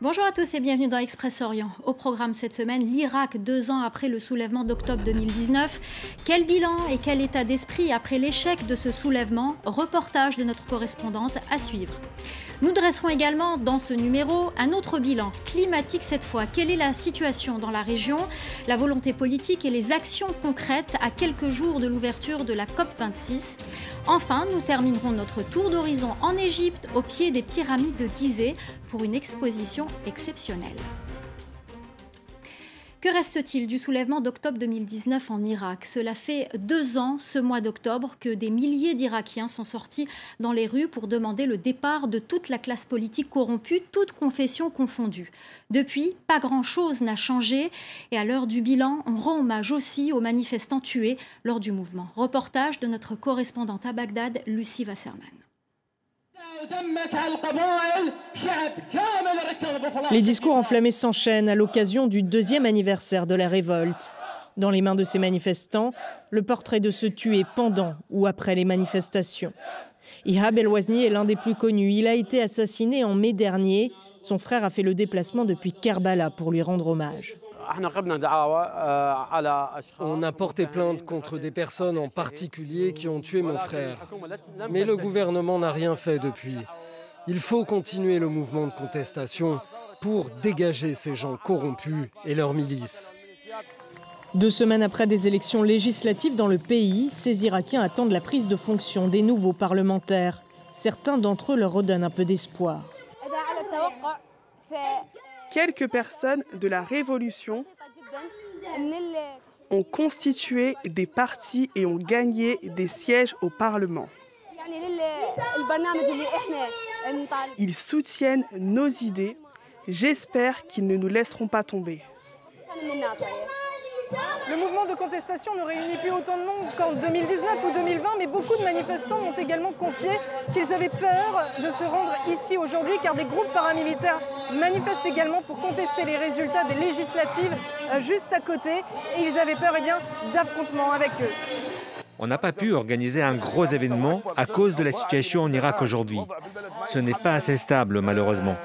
Bonjour à tous et bienvenue dans Express Orient. Au programme cette semaine, l'Irak, deux ans après le soulèvement d'octobre 2019. Quel bilan et quel état d'esprit après l'échec de ce soulèvement? Reportage de notre correspondante à suivre. Nous dresserons également dans ce numéro un autre bilan climatique cette fois. Quelle est la situation dans la région, la volonté politique et les actions concrètes à quelques jours de l'ouverture de la COP26 Enfin, nous terminerons notre tour d'horizon en Égypte au pied des pyramides de Gizeh pour une exposition exceptionnelle. Que reste-t-il du soulèvement d'octobre 2019 en Irak? Cela fait deux ans, ce mois d'octobre, que des milliers d'Irakiens sont sortis dans les rues pour demander le départ de toute la classe politique corrompue, toute confession confondue. Depuis, pas grand-chose n'a changé et à l'heure du bilan, on rend hommage aussi aux manifestants tués lors du mouvement. Reportage de notre correspondante à Bagdad, Lucie Wasserman. Les discours enflammés s'enchaînent à l'occasion du deuxième anniversaire de la révolte. Dans les mains de ces manifestants, le portrait de ceux tués pendant ou après les manifestations. Ihab El-Wazni est l'un des plus connus. Il a été assassiné en mai dernier. Son frère a fait le déplacement depuis Kerbala pour lui rendre hommage. On a porté plainte contre des personnes en particulier qui ont tué mon frère. Mais le gouvernement n'a rien fait depuis. Il faut continuer le mouvement de contestation pour dégager ces gens corrompus et leurs milices. Deux semaines après des élections législatives dans le pays, ces Irakiens attendent la prise de fonction des nouveaux parlementaires. Certains d'entre eux leur redonnent un peu d'espoir. Quelques personnes de la révolution ont constitué des partis et ont gagné des sièges au Parlement. Ils soutiennent nos idées. J'espère qu'ils ne nous laisseront pas tomber. Le mouvement de contestation ne réunit plus autant de monde qu'en 2019 ou 2020, mais beaucoup de manifestants ont également confié qu'ils avaient peur de se rendre ici aujourd'hui, car des groupes paramilitaires manifestent également pour contester les résultats des législatives euh, juste à côté, et ils avaient peur eh d'affrontements avec eux. On n'a pas pu organiser un gros événement à cause de la situation en Irak aujourd'hui. Ce n'est pas assez stable, malheureusement.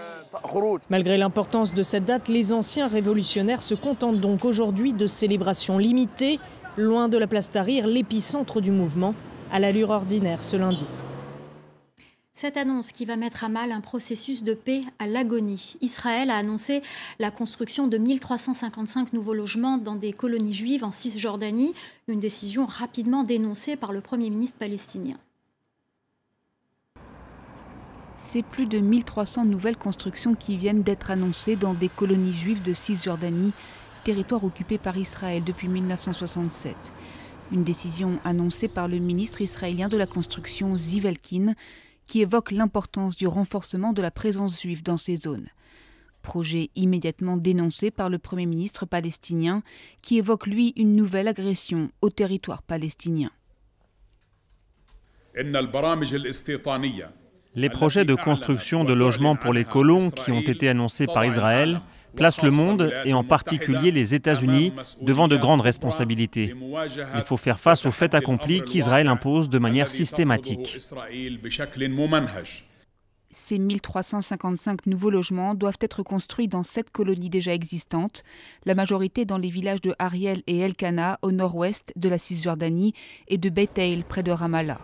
Malgré l'importance de cette date, les anciens révolutionnaires se contentent donc aujourd'hui de célébrations limitées, loin de la place Tahrir, l'épicentre du mouvement, à l'allure ordinaire ce lundi. Cette annonce qui va mettre à mal un processus de paix à l'agonie. Israël a annoncé la construction de 1355 nouveaux logements dans des colonies juives en Cisjordanie, une décision rapidement dénoncée par le Premier ministre palestinien c'est plus de 1300 nouvelles constructions qui viennent d'être annoncées dans des colonies juives de Cisjordanie, territoire occupé par Israël depuis 1967. Une décision annoncée par le ministre israélien de la construction Zivelkin, qui évoque l'importance du renforcement de la présence juive dans ces zones. Projet immédiatement dénoncé par le Premier ministre palestinien, qui évoque lui une nouvelle agression au territoire palestinien. Les projets de construction de logements pour les colons qui ont été annoncés par Israël placent le monde, et en particulier les États-Unis, devant de grandes responsabilités. Il faut faire face au fait accompli qu'Israël impose de manière systématique. Ces 1355 nouveaux logements doivent être construits dans sept colonies déjà existantes, la majorité dans les villages de Ariel et Elkana au nord-ouest de la Cisjordanie et de Beth près de Ramallah.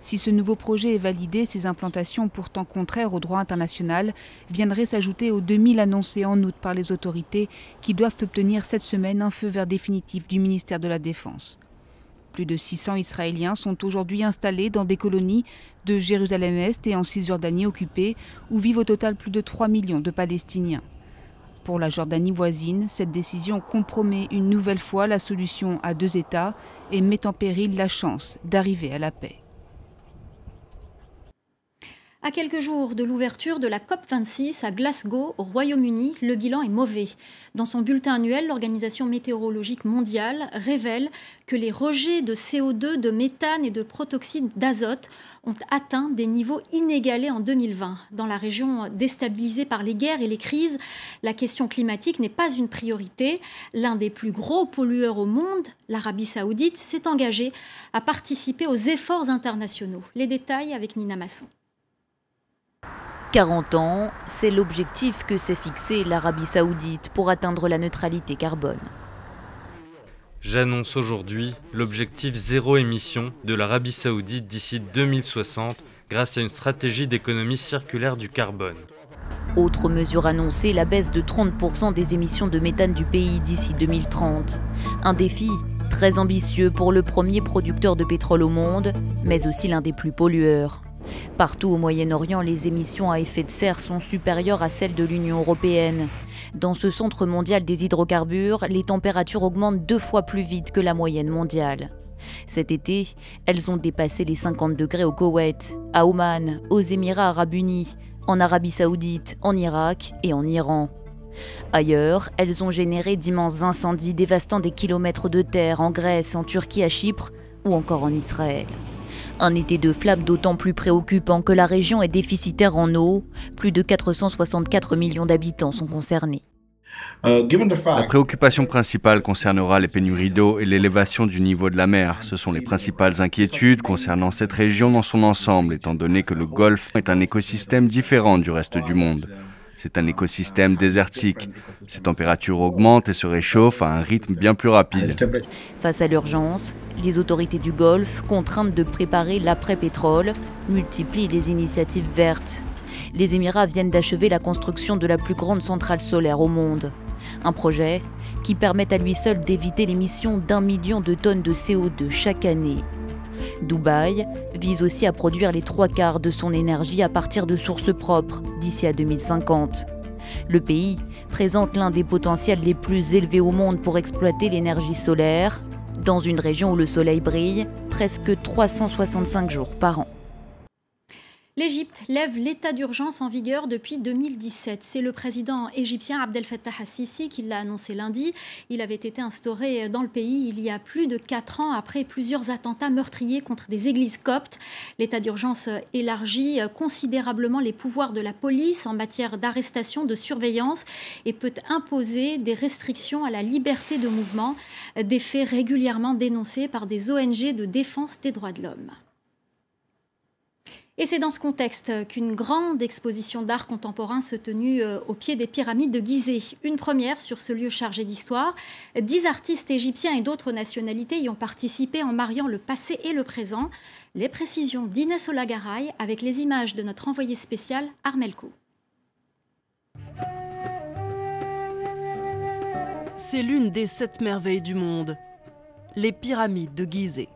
Si ce nouveau projet est validé, ces implantations pourtant contraires au droit international viendraient s'ajouter aux 2000 annoncés en août par les autorités qui doivent obtenir cette semaine un feu vert définitif du ministère de la Défense. Plus de 600 Israéliens sont aujourd'hui installés dans des colonies de Jérusalem-Est et en Cisjordanie occupée, où vivent au total plus de 3 millions de Palestiniens. Pour la Jordanie voisine, cette décision compromet une nouvelle fois la solution à deux États et met en péril la chance d'arriver à la paix. À quelques jours de l'ouverture de la COP26 à Glasgow, au Royaume-Uni, le bilan est mauvais. Dans son bulletin annuel, l'Organisation météorologique mondiale révèle que les rejets de CO2, de méthane et de protoxyde d'azote ont atteint des niveaux inégalés en 2020. Dans la région déstabilisée par les guerres et les crises, la question climatique n'est pas une priorité. L'un des plus gros pollueurs au monde, l'Arabie saoudite, s'est engagé à participer aux efforts internationaux. Les détails avec Nina Masson. 40 ans, c'est l'objectif que s'est fixé l'Arabie saoudite pour atteindre la neutralité carbone. J'annonce aujourd'hui l'objectif zéro émission de l'Arabie saoudite d'ici 2060 grâce à une stratégie d'économie circulaire du carbone. Autre mesure annoncée, la baisse de 30% des émissions de méthane du pays d'ici 2030. Un défi très ambitieux pour le premier producteur de pétrole au monde, mais aussi l'un des plus pollueurs. Partout au Moyen-Orient, les émissions à effet de serre sont supérieures à celles de l'Union européenne. Dans ce centre mondial des hydrocarbures, les températures augmentent deux fois plus vite que la moyenne mondiale. Cet été, elles ont dépassé les 50 degrés au Koweït, à Oman, aux Émirats arabes unis, en Arabie saoudite, en Irak et en Iran. Ailleurs, elles ont généré d'immenses incendies dévastant des kilomètres de terre en Grèce, en Turquie, à Chypre ou encore en Israël. Un été de flammes d'autant plus préoccupant que la région est déficitaire en eau. Plus de 464 millions d'habitants sont concernés. Euh, la préoccupation principale concernera les pénuries d'eau et l'élévation du niveau de la mer. Ce sont les principales inquiétudes concernant cette région dans son ensemble, étant donné que le Golfe est un écosystème différent du reste du monde. C'est un écosystème désertique. Ces températures augmentent et se réchauffent à un rythme bien plus rapide. Face à l'urgence, les autorités du Golfe, contraintes de préparer l'après-pétrole, multiplient les initiatives vertes. Les Émirats viennent d'achever la construction de la plus grande centrale solaire au monde. Un projet qui permet à lui seul d'éviter l'émission d'un million de tonnes de CO2 chaque année. Dubaï vise aussi à produire les trois quarts de son énergie à partir de sources propres d'ici à 2050. Le pays présente l'un des potentiels les plus élevés au monde pour exploiter l'énergie solaire, dans une région où le soleil brille presque 365 jours par an. L'Égypte lève l'état d'urgence en vigueur depuis 2017. C'est le président égyptien Abdel Fattah al-Sisi qui l'a annoncé lundi. Il avait été instauré dans le pays il y a plus de quatre ans après plusieurs attentats meurtriers contre des églises coptes. L'état d'urgence élargit considérablement les pouvoirs de la police en matière d'arrestation, de surveillance et peut imposer des restrictions à la liberté de mouvement, des faits régulièrement dénoncés par des ONG de défense des droits de l'homme. Et c'est dans ce contexte qu'une grande exposition d'art contemporain se tenue euh, au pied des pyramides de Gizeh. Une première sur ce lieu chargé d'histoire. Dix artistes égyptiens et d'autres nationalités y ont participé en mariant le passé et le présent. Les précisions d'Inès Olagaray avec les images de notre envoyé spécial Armelco. C'est l'une des sept merveilles du monde, les pyramides de Gizeh.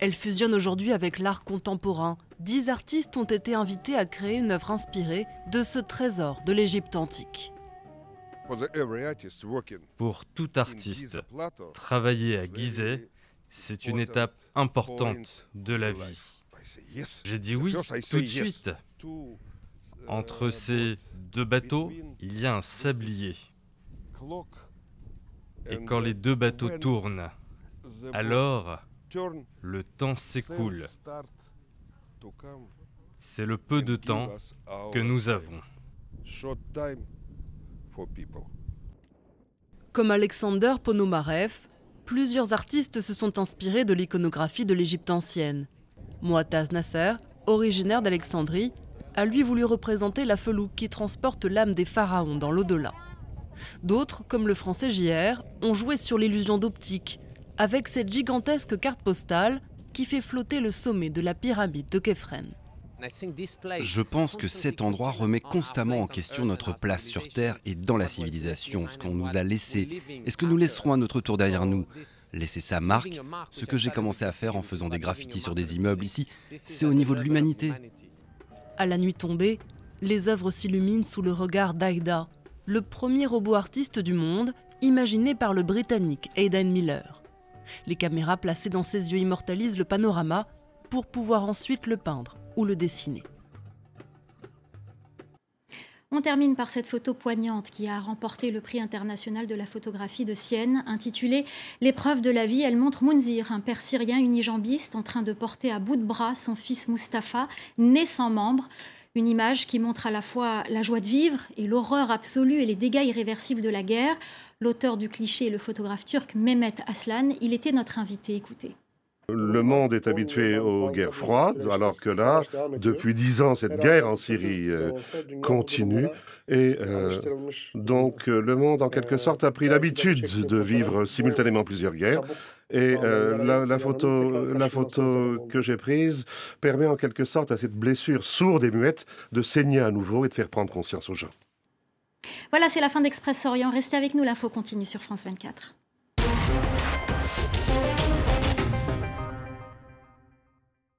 Elle fusionne aujourd'hui avec l'art contemporain. Dix artistes ont été invités à créer une œuvre inspirée de ce trésor de l'Égypte antique. Pour tout artiste, travailler à Gizeh, c'est une étape importante de la vie. J'ai dit oui tout de suite. Entre ces deux bateaux, il y a un sablier. Et quand les deux bateaux tournent, alors le temps s'écoule. C'est le peu de temps que nous avons. Comme Alexander Ponomarev, plusieurs artistes se sont inspirés de l'iconographie de l'Égypte ancienne. Moataz Nasser, originaire d'Alexandrie, a lui voulu représenter la felouque qui transporte l'âme des pharaons dans l'au-delà. D'autres, comme le français JR, ont joué sur l'illusion d'optique, avec cette gigantesque carte postale qui fait flotter le sommet de la pyramide de Kefren. Je pense que cet endroit remet constamment en question notre place sur Terre et dans la civilisation, ce qu'on nous a laissé et ce que nous laisserons à notre tour derrière nous. Laisser sa marque, ce que j'ai commencé à faire en faisant des graffitis sur des immeubles ici, c'est au niveau de l'humanité. À la nuit tombée, les œuvres s'illuminent sous le regard d'Aida, le premier robot artiste du monde, imaginé par le Britannique Aidan Miller. Les caméras placées dans ses yeux immortalisent le panorama pour pouvoir ensuite le peindre ou le dessiner. On termine par cette photo poignante qui a remporté le prix international de la photographie de Sienne, intitulée L'épreuve de la vie. Elle montre Mounzir, un père syrien unijambiste, en train de porter à bout de bras son fils Mustapha, né sans membre. Une image qui montre à la fois la joie de vivre et l'horreur absolue et les dégâts irréversibles de la guerre. L'auteur du cliché est le photographe turc Mehmet Aslan. Il était notre invité. Écoutez. Le monde est habitué aux guerres froides, alors que là, depuis dix ans, cette guerre en Syrie euh, continue. Et euh, donc, euh, le monde, en quelque sorte, a pris l'habitude de vivre simultanément plusieurs guerres. Et la, photo, la photo que j'ai prise permet en quelque sorte à cette blessure sourde et muette de saigner à nouveau et de faire prendre conscience aux gens. Voilà, c'est la fin d'Express Orient. Restez avec nous, l'info continue sur France 24.